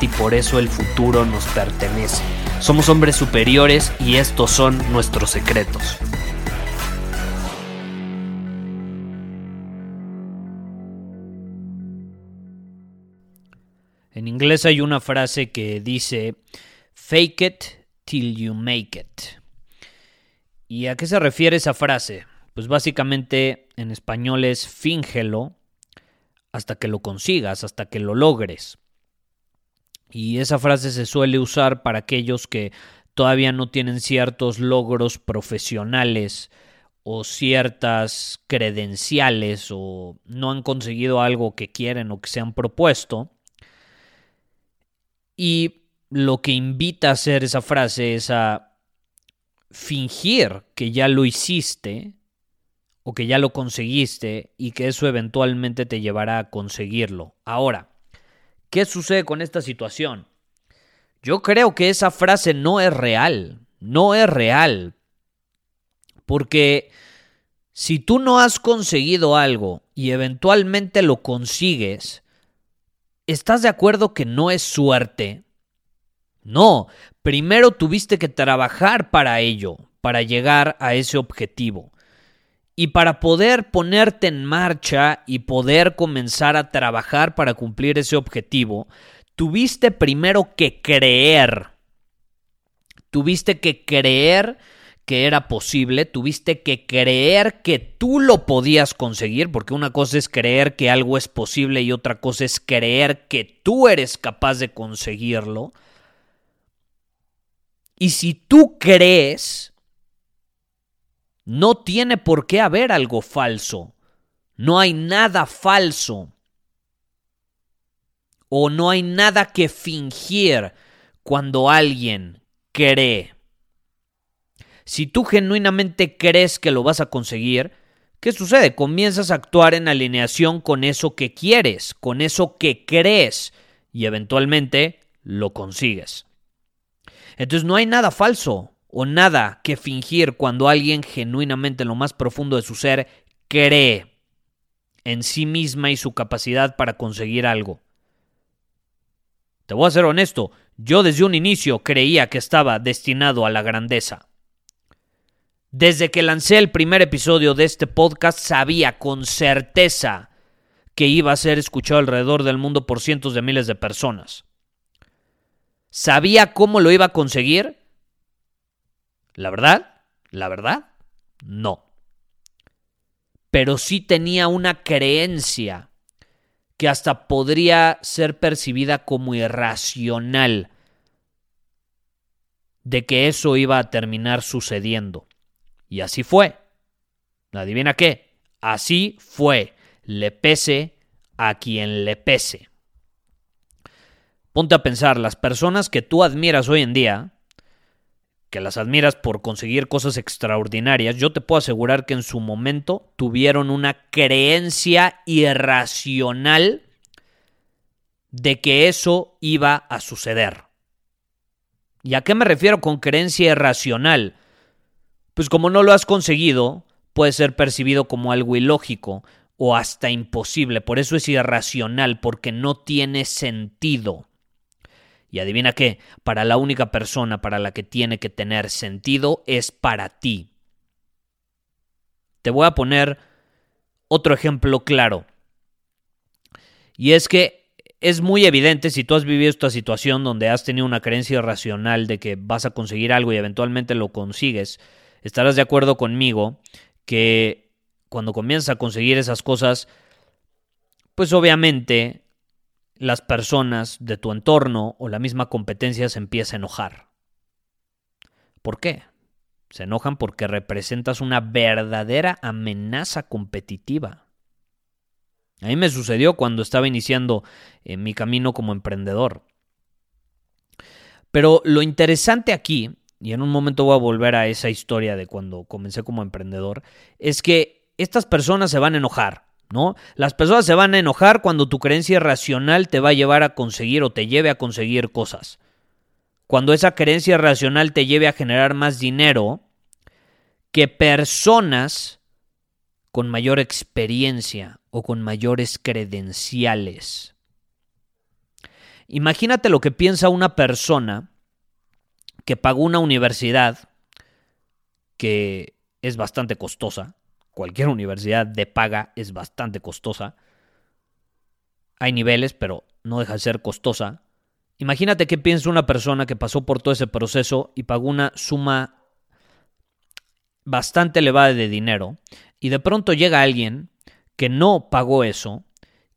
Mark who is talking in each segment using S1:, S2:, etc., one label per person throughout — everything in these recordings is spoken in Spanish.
S1: y por eso el futuro nos pertenece. Somos hombres superiores y estos son nuestros secretos. En inglés hay una frase que dice fake it till you make it. ¿Y a qué se refiere esa frase? Pues básicamente en español es fíngelo hasta que lo consigas, hasta que lo logres. Y esa frase se suele usar para aquellos que todavía no tienen ciertos logros profesionales o ciertas credenciales o no han conseguido algo que quieren o que se han propuesto. Y lo que invita a hacer esa frase es a fingir que ya lo hiciste o que ya lo conseguiste y que eso eventualmente te llevará a conseguirlo. Ahora, ¿qué sucede con esta situación? Yo creo que esa frase no es real, no es real, porque si tú no has conseguido algo y eventualmente lo consigues, ¿estás de acuerdo que no es suerte? No, primero tuviste que trabajar para ello, para llegar a ese objetivo. Y para poder ponerte en marcha y poder comenzar a trabajar para cumplir ese objetivo, tuviste primero que creer. Tuviste que creer que era posible, tuviste que creer que tú lo podías conseguir, porque una cosa es creer que algo es posible y otra cosa es creer que tú eres capaz de conseguirlo. Y si tú crees, no tiene por qué haber algo falso. No hay nada falso. O no hay nada que fingir cuando alguien cree. Si tú genuinamente crees que lo vas a conseguir, ¿qué sucede? Comienzas a actuar en alineación con eso que quieres, con eso que crees, y eventualmente lo consigues. Entonces no hay nada falso o nada que fingir cuando alguien genuinamente en lo más profundo de su ser cree en sí misma y su capacidad para conseguir algo. Te voy a ser honesto, yo desde un inicio creía que estaba destinado a la grandeza. Desde que lancé el primer episodio de este podcast sabía con certeza que iba a ser escuchado alrededor del mundo por cientos de miles de personas. ¿Sabía cómo lo iba a conseguir? La verdad, la verdad, no. Pero sí tenía una creencia que hasta podría ser percibida como irracional de que eso iba a terminar sucediendo. Y así fue. ¿Adivina qué? Así fue. Le pese a quien le pese. Ponte a pensar, las personas que tú admiras hoy en día, que las admiras por conseguir cosas extraordinarias, yo te puedo asegurar que en su momento tuvieron una creencia irracional de que eso iba a suceder. ¿Y a qué me refiero con creencia irracional? Pues como no lo has conseguido, puede ser percibido como algo ilógico o hasta imposible. Por eso es irracional, porque no tiene sentido. Y adivina qué, para la única persona para la que tiene que tener sentido es para ti. Te voy a poner otro ejemplo claro. Y es que es muy evidente si tú has vivido esta situación donde has tenido una creencia irracional de que vas a conseguir algo y eventualmente lo consigues, estarás de acuerdo conmigo que cuando comienzas a conseguir esas cosas, pues obviamente las personas de tu entorno o la misma competencia se empieza a enojar. ¿Por qué? Se enojan porque representas una verdadera amenaza competitiva. A mí me sucedió cuando estaba iniciando eh, mi camino como emprendedor. Pero lo interesante aquí, y en un momento voy a volver a esa historia de cuando comencé como emprendedor, es que estas personas se van a enojar, ¿no? Las personas se van a enojar cuando tu creencia racional te va a llevar a conseguir o te lleve a conseguir cosas. Cuando esa creencia racional te lleve a generar más dinero que personas con mayor experiencia o con mayores credenciales. Imagínate lo que piensa una persona que pagó una universidad que es bastante costosa. Cualquier universidad de paga es bastante costosa. Hay niveles, pero no deja de ser costosa. Imagínate qué piensa una persona que pasó por todo ese proceso y pagó una suma bastante elevada de dinero y de pronto llega alguien que no pagó eso,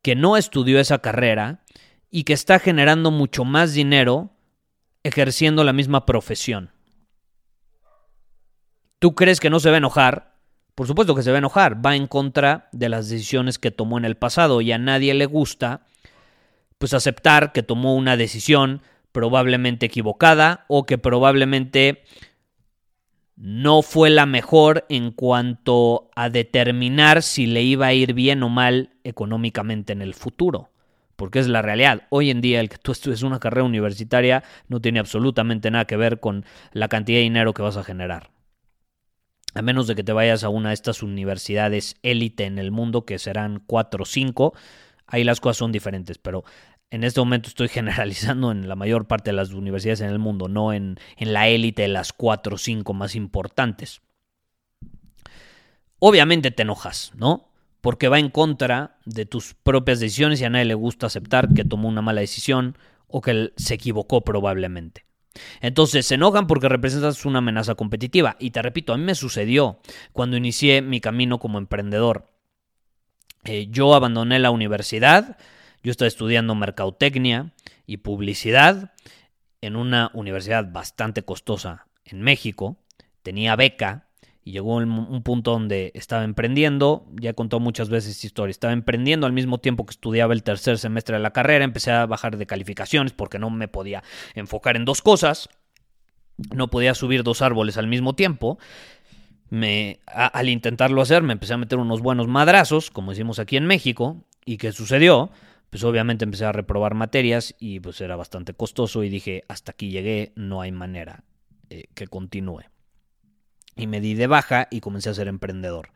S1: que no estudió esa carrera y que está generando mucho más dinero ejerciendo la misma profesión. ¿Tú crees que no se va a enojar? Por supuesto que se va a enojar, va en contra de las decisiones que tomó en el pasado y a nadie le gusta pues aceptar que tomó una decisión probablemente equivocada o que probablemente no fue la mejor en cuanto a determinar si le iba a ir bien o mal económicamente en el futuro. Porque es la realidad. Hoy en día el que tú estudies una carrera universitaria no tiene absolutamente nada que ver con la cantidad de dinero que vas a generar. A menos de que te vayas a una de estas universidades élite en el mundo, que serán cuatro o cinco, ahí las cosas son diferentes. Pero en este momento estoy generalizando en la mayor parte de las universidades en el mundo, no en, en la élite de las cuatro o cinco más importantes. Obviamente te enojas, ¿no? Porque va en contra de tus propias decisiones y a nadie le gusta aceptar que tomó una mala decisión o que se equivocó probablemente. Entonces se enojan porque representas una amenaza competitiva. Y te repito, a mí me sucedió cuando inicié mi camino como emprendedor. Eh, yo abandoné la universidad, yo estaba estudiando mercadotecnia y publicidad en una universidad bastante costosa en México. Tenía beca llegó un punto donde estaba emprendiendo. Ya contado muchas veces esta historia. Estaba emprendiendo al mismo tiempo que estudiaba el tercer semestre de la carrera. Empecé a bajar de calificaciones porque no me podía enfocar en dos cosas. No podía subir dos árboles al mismo tiempo. Me, al intentarlo hacer me empecé a meter unos buenos madrazos, como decimos aquí en México. ¿Y qué sucedió? pues obviamente empecé a reprobar materias y pues era bastante costoso y dije, hasta aquí llegué, no hay manera eh, que continúe. Y me di de baja y comencé a ser emprendedor.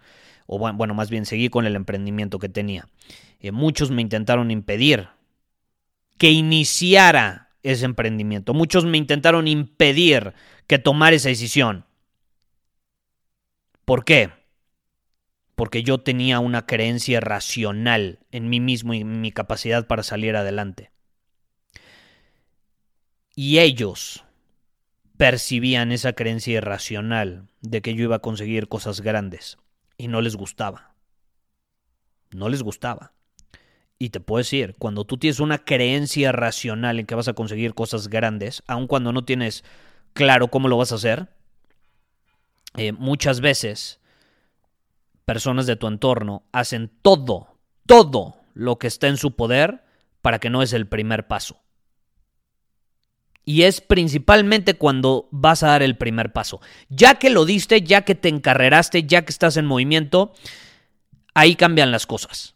S1: O bueno, más bien seguí con el emprendimiento que tenía. Eh, muchos me intentaron impedir que iniciara ese emprendimiento. Muchos me intentaron impedir que tomara esa decisión. ¿Por qué? porque yo tenía una creencia racional en mí mismo y en mi capacidad para salir adelante. Y ellos percibían esa creencia irracional de que yo iba a conseguir cosas grandes y no les gustaba. No les gustaba. Y te puedo decir, cuando tú tienes una creencia racional en que vas a conseguir cosas grandes, aun cuando no tienes claro cómo lo vas a hacer, eh, muchas veces personas de tu entorno hacen todo, todo lo que está en su poder para que no es el primer paso. Y es principalmente cuando vas a dar el primer paso. Ya que lo diste, ya que te encarreraste, ya que estás en movimiento, ahí cambian las cosas.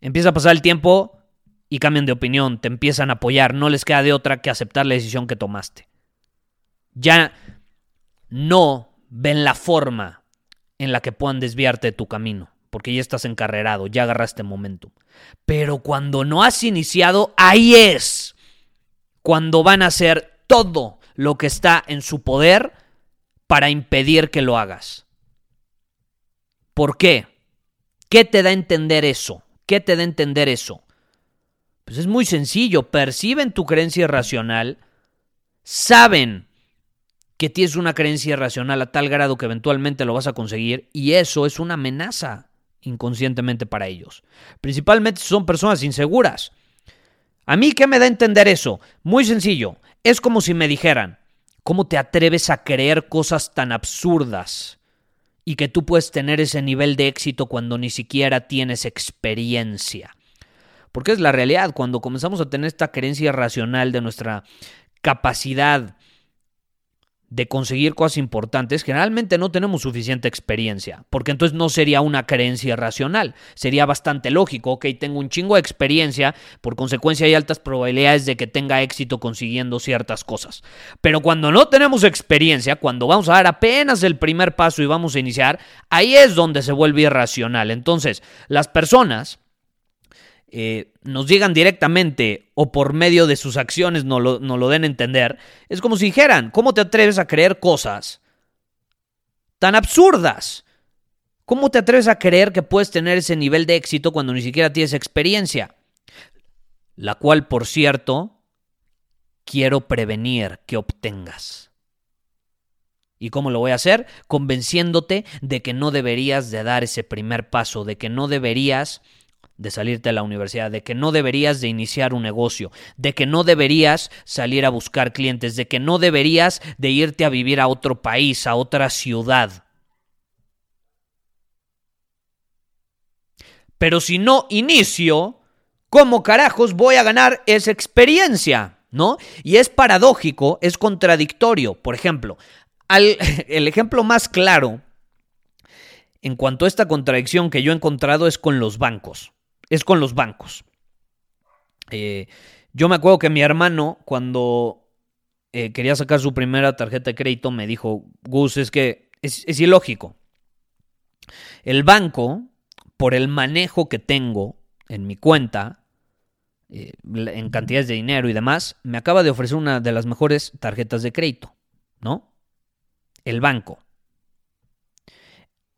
S1: Empieza a pasar el tiempo y cambian de opinión, te empiezan a apoyar, no les queda de otra que aceptar la decisión que tomaste. Ya no ven la forma en la que puedan desviarte de tu camino, porque ya estás encarrerado, ya agarraste momento. Pero cuando no has iniciado, ahí es cuando van a hacer todo lo que está en su poder para impedir que lo hagas. ¿Por qué? ¿Qué te da a entender eso? ¿Qué te da a entender eso? Pues es muy sencillo, perciben tu creencia irracional, saben que tienes una creencia irracional a tal grado que eventualmente lo vas a conseguir y eso es una amenaza inconscientemente para ellos. Principalmente son personas inseguras. ¿A mí qué me da a entender eso? Muy sencillo. Es como si me dijeran, ¿cómo te atreves a creer cosas tan absurdas? Y que tú puedes tener ese nivel de éxito cuando ni siquiera tienes experiencia. Porque es la realidad, cuando comenzamos a tener esta creencia racional de nuestra capacidad de conseguir cosas importantes, generalmente no tenemos suficiente experiencia, porque entonces no sería una creencia racional, sería bastante lógico, ok, tengo un chingo de experiencia, por consecuencia hay altas probabilidades de que tenga éxito consiguiendo ciertas cosas. Pero cuando no tenemos experiencia, cuando vamos a dar apenas el primer paso y vamos a iniciar, ahí es donde se vuelve irracional. Entonces, las personas eh, nos llegan directamente o por medio de sus acciones no lo, lo den a entender, es como si dijeran, ¿cómo te atreves a creer cosas tan absurdas? ¿Cómo te atreves a creer que puedes tener ese nivel de éxito cuando ni siquiera tienes experiencia? La cual, por cierto, quiero prevenir que obtengas. ¿Y cómo lo voy a hacer? Convenciéndote de que no deberías de dar ese primer paso, de que no deberías de salirte a la universidad, de que no deberías de iniciar un negocio, de que no deberías salir a buscar clientes, de que no deberías de irte a vivir a otro país, a otra ciudad. Pero si no inicio, ¿cómo carajos voy a ganar esa experiencia? ¿No? Y es paradójico, es contradictorio. Por ejemplo, el ejemplo más claro en cuanto a esta contradicción que yo he encontrado es con los bancos es con los bancos. Eh, yo me acuerdo que mi hermano, cuando eh, quería sacar su primera tarjeta de crédito, me dijo, Gus, es que es, ilógico. El banco, por el manejo que tengo en mi cuenta, eh, en cantidades de dinero y demás, me acaba de ofrecer una de las mejores tarjetas de crédito, ¿no? El banco.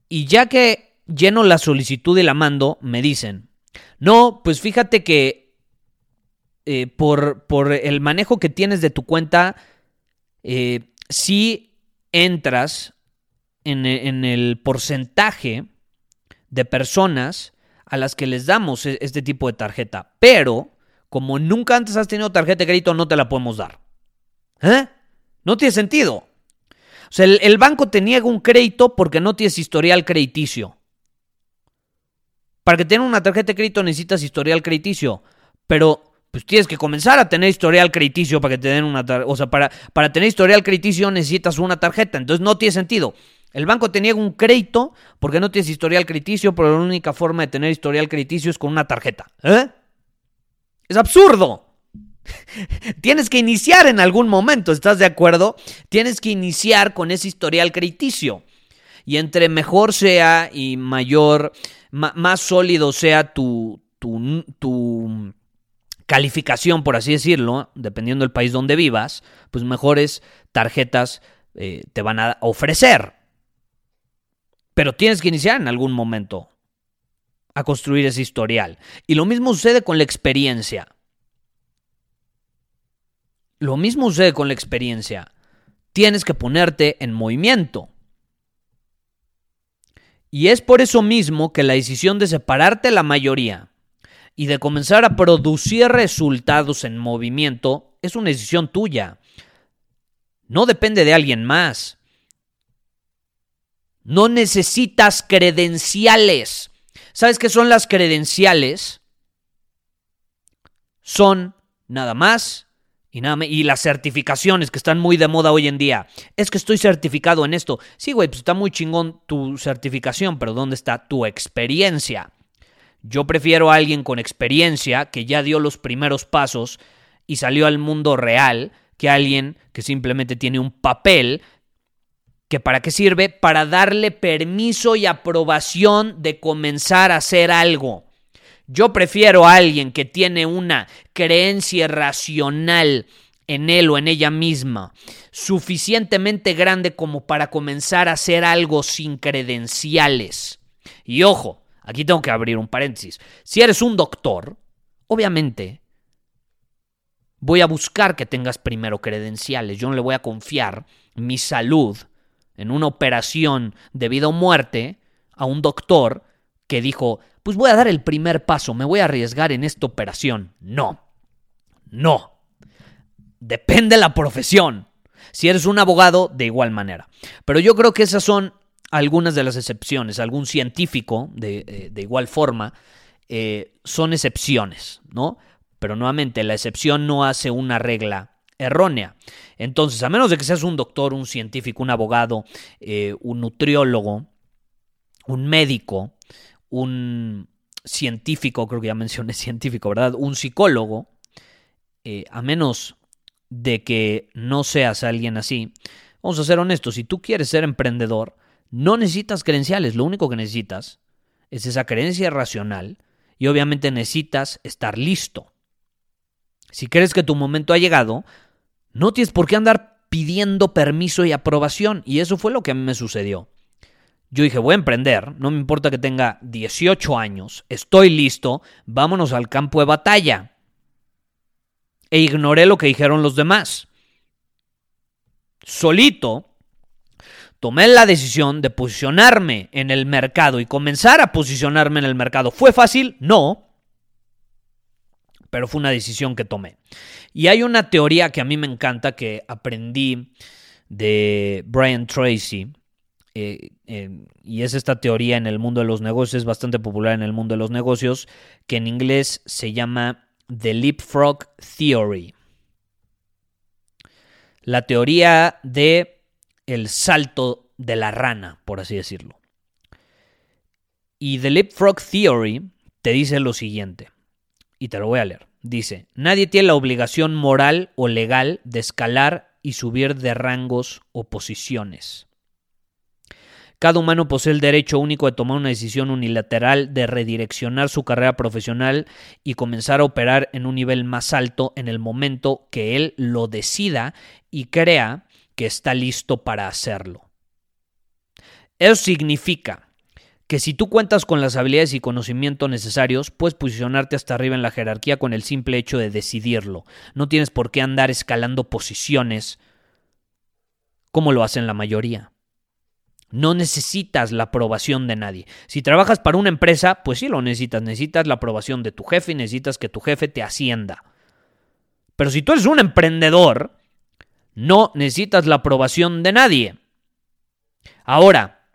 S1: Y ya que lleno la solicitud y la mando, me dicen, no, pues fíjate que eh, por, por, el manejo que tienes de tu cuenta, eh, si entras en, en, el porcentaje de personas a las que les damos e, este tipo de tarjeta. Pero, como nunca antes has tenido tarjeta de crédito, no te la podemos dar. ¿Eh? No tiene sentido. O sea, el, el banco te niega un crédito porque no tienes historial crediticio. Para que tengas una tarjeta de crédito necesitas historial crediticio, pero pues tienes que comenzar a tener historial crediticio para que te den una tarjeta. O sea, para, para tener historial crediticio necesitas una tarjeta, entonces no tiene sentido. El banco te niega un crédito porque no tienes historial crediticio, pero la única forma de tener historial crediticio es con una tarjeta. ¿Eh? Es absurdo. Tienes que iniciar en algún momento, ¿estás de acuerdo? Tienes que iniciar con ese historial crediticio. Y entre mejor sea y mayor más sólido sea tu, tu, calificación, por así decirlo, dependiendo del país donde vivas, pues mejores tarjetas eh, te van a ofrecer. Pero tienes que iniciar en algún momento a construir ese historial. Y lo mismo sucede con la experiencia. Lo mismo sucede con la experiencia. Tienes que ponerte en movimiento. Y es por eso mismo que la decisión de separarte la mayoría y de comenzar a producir resultados en movimiento es una decisión tuya. No depende de alguien más. No necesitas credenciales. ¿Sabes qué son las credenciales? Son nada más y, las certificaciones que están muy de moda hoy en día. Es que estoy certificado en esto. Sí, güey, pues está muy chingón tu certificación, pero ¿dónde está tu experiencia? Yo prefiero a alguien con experiencia que ya dio los primeros pasos y salió al mundo real que alguien que simplemente tiene un papel que para qué sirve? Para darle permiso y aprobación de comenzar a hacer algo. Yo prefiero a alguien que tiene una creencia racional en él o en ella misma, suficientemente grande como para comenzar a hacer algo sin credenciales. Y ojo, aquí tengo que abrir un paréntesis. Si eres un doctor, obviamente voy a buscar que tengas primero credenciales. Yo no le voy a confiar mi salud en una operación de vida o muerte a un doctor que dijo, pues voy a dar el primer paso, me voy a arriesgar en esta operación. No. No. Depende de la profesión. Si eres un abogado, de igual manera. Pero yo creo que esas son algunas de las excepciones. Algún científico, de, eh, igual forma, eh, son excepciones, ¿no? Pero nuevamente, la excepción no hace una regla errónea. Entonces, a menos de que seas un doctor, un científico, un abogado, eh, un nutriólogo, un médico, un científico, creo que ya mencioné científico, ¿verdad? Un psicólogo, a menos de que no seas alguien así, vamos a ser honestos, si tú quieres ser emprendedor, no necesitas credenciales, lo único que necesitas es esa creencia racional y obviamente necesitas estar listo. Si crees que tu momento ha llegado, no tienes por qué andar pidiendo permiso y aprobación y eso fue lo que a mí me sucedió. Yo dije, voy a emprender, no me importa que tenga 18 años, estoy listo, vámonos al campo de batalla e ignoré lo que dijeron los demás. Solito tomé la decisión de posicionarme en el mercado y comenzar a posicionarme en el mercado. ¿Fue fácil? No. Pero fue una decisión que tomé. Y hay una teoría que a mí me encanta que aprendí de Brian Tracy. Eh, y es esta teoría en el mundo de los negocios, bastante popular en el mundo de los negocios, que en inglés se llama The Leapfrog Theory. La teoría de el salto de la rana, por así decirlo. Y The Leapfrog Theory te dice lo siguiente, y te lo voy a leer. Dice, nadie tiene la obligación moral o legal de escalar y subir de rangos o posiciones. Cada humano posee el derecho único de tomar una decisión unilateral de redireccionar su carrera profesional y comenzar a operar en un nivel más alto en el momento que él lo decida y crea que está listo para hacerlo. Eso significa que si tú cuentas con las habilidades y conocimientos necesarios, puedes posicionarte hasta arriba en la jerarquía con el simple hecho de decidirlo. No tienes por qué andar escalando posiciones como lo hacen la mayoría. No necesitas la aprobación de nadie. Si trabajas para una empresa, pues sí lo necesitas. Necesitas la aprobación de tu jefe y necesitas que tu jefe te ascienda. Pero si tú eres un emprendedor, no necesitas la aprobación de nadie. Ahora,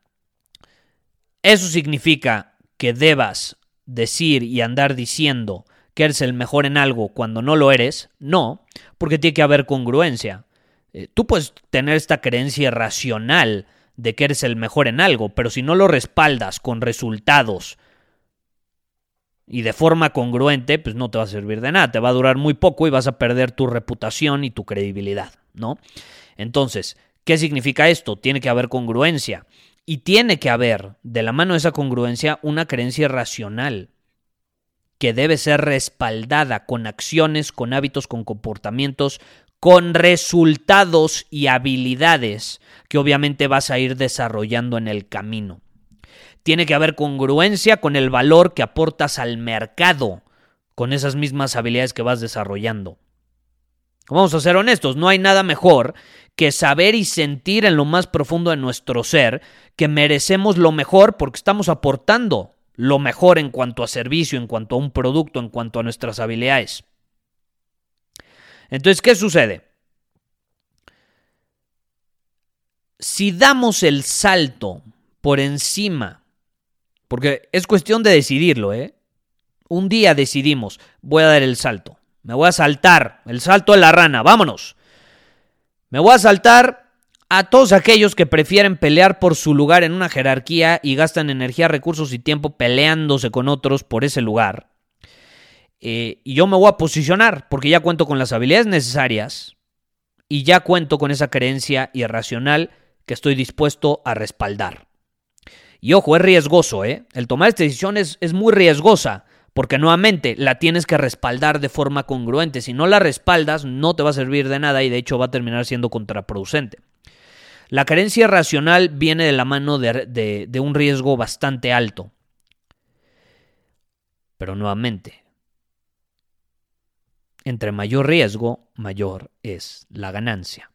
S1: ¿eso significa que debas decir y andar diciendo que eres el mejor en algo cuando no lo eres? No, porque tiene que haber congruencia. Eh, tú puedes tener esta creencia racional de que eres el mejor en algo, pero si no lo respaldas con resultados y de forma congruente, pues no te va a servir de nada, te va a durar muy poco y vas a perder tu reputación y tu credibilidad, ¿no? Entonces, ¿qué significa esto? Tiene que haber congruencia y tiene que haber, de la mano de esa congruencia, una creencia racional que debe ser respaldada con acciones, con hábitos, con comportamientos, con resultados y habilidades que obviamente vas a ir desarrollando en el camino. Tiene que haber congruencia con el valor que aportas al mercado con esas mismas habilidades que vas desarrollando. Vamos a ser honestos, no hay nada mejor que saber y sentir en lo más profundo de nuestro ser que merecemos lo mejor porque estamos aportando lo mejor en cuanto a servicio, en cuanto a un producto, en cuanto a nuestras habilidades. Entonces, ¿qué sucede? Si damos el salto por encima, porque es cuestión de decidirlo, ¿eh? Un día decidimos, voy a dar el salto, me voy a saltar, el salto de la rana, vámonos. Me voy a saltar a todos aquellos que prefieren pelear por su lugar en una jerarquía y gastan energía, recursos y tiempo peleándose con otros por ese lugar. Eh, y yo me voy a posicionar porque ya cuento con las habilidades necesarias y ya cuento con esa creencia irracional que estoy dispuesto a respaldar. Y ojo, es riesgoso, ¿eh? El tomar esta decisión es, es muy riesgosa porque nuevamente la tienes que respaldar de forma congruente. Si no la respaldas, no te va a servir de nada y de hecho va a terminar siendo contraproducente. La creencia racional viene de la mano de un riesgo bastante alto. Pero nuevamente, entre mayor riesgo, mayor es la ganancia.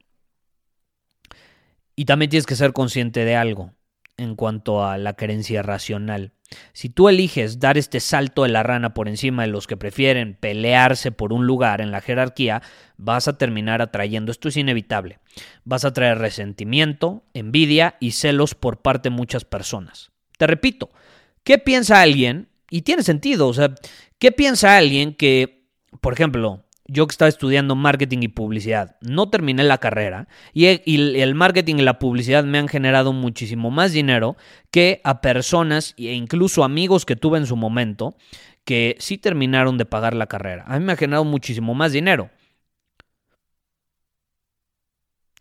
S1: Y también tienes que ser consciente de algo en cuanto a la creencia racional. Si tú eliges dar este salto de la rana por encima de los que prefieren pelearse por un lugar en la jerarquía, vas a terminar atrayendo, esto es inevitable, vas a traer resentimiento, envidia y celos por parte de muchas personas. Te repito, ¿qué piensa alguien? Y tiene sentido, o sea, ¿qué piensa alguien que, por ejemplo, yo que estaba estudiando marketing y publicidad, no terminé la carrera y el, marketing y la publicidad me han generado muchísimo más dinero que a personas e incluso amigos que tuve en su momento que sí terminaron de pagar la carrera. A mí me ha generado muchísimo más dinero.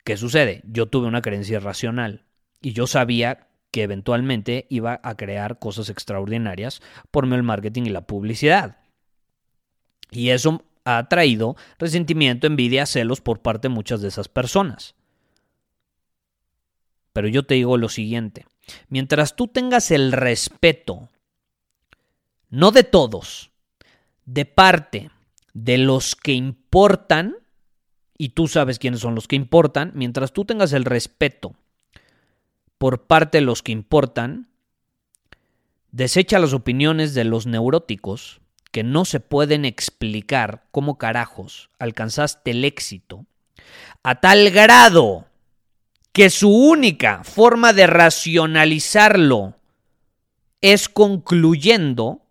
S1: ¿Qué sucede? Yo tuve una creencia racional y yo sabía que eventualmente iba a crear cosas extraordinarias por medio del marketing y la publicidad. Y eso ha traído resentimiento, envidia, celos por parte de muchas de esas personas. Pero yo te digo lo siguiente, mientras tú tengas el respeto, no de todos, de parte de los que importan, y tú sabes quiénes son los que importan, mientras tú tengas el respeto por parte de los que importan, desecha las opiniones de los neuróticos, que no se pueden explicar cómo carajos alcanzaste el éxito, a tal grado que su única forma de racionalizarlo es concluyendo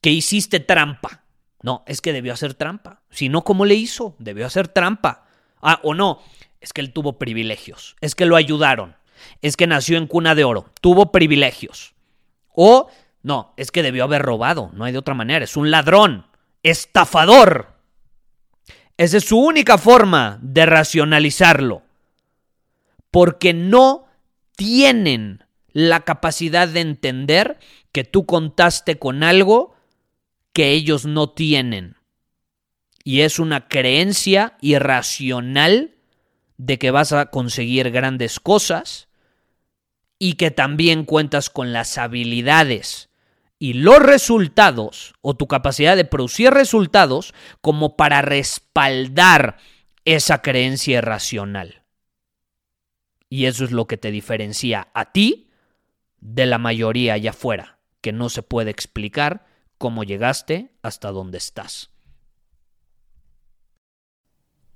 S1: que hiciste trampa. No, es que debió hacer trampa. Si no, ¿cómo le hizo? Debió hacer trampa. Ah, o no, es que él tuvo privilegios, es que lo ayudaron, es que nació en cuna de oro, tuvo privilegios. O no, es que debió haber robado, no hay de otra manera, es un ladrón, estafador. Esa es su única forma de racionalizarlo, porque no tienen la capacidad de entender que tú contaste con algo que ellos no tienen. Y es una creencia irracional de que vas a conseguir grandes cosas y que también cuentas con las habilidades y los resultados o tu capacidad de producir resultados como para respaldar esa creencia irracional. Y eso es lo que te diferencia a ti de la mayoría allá afuera, que no se puede explicar cómo llegaste hasta donde estás.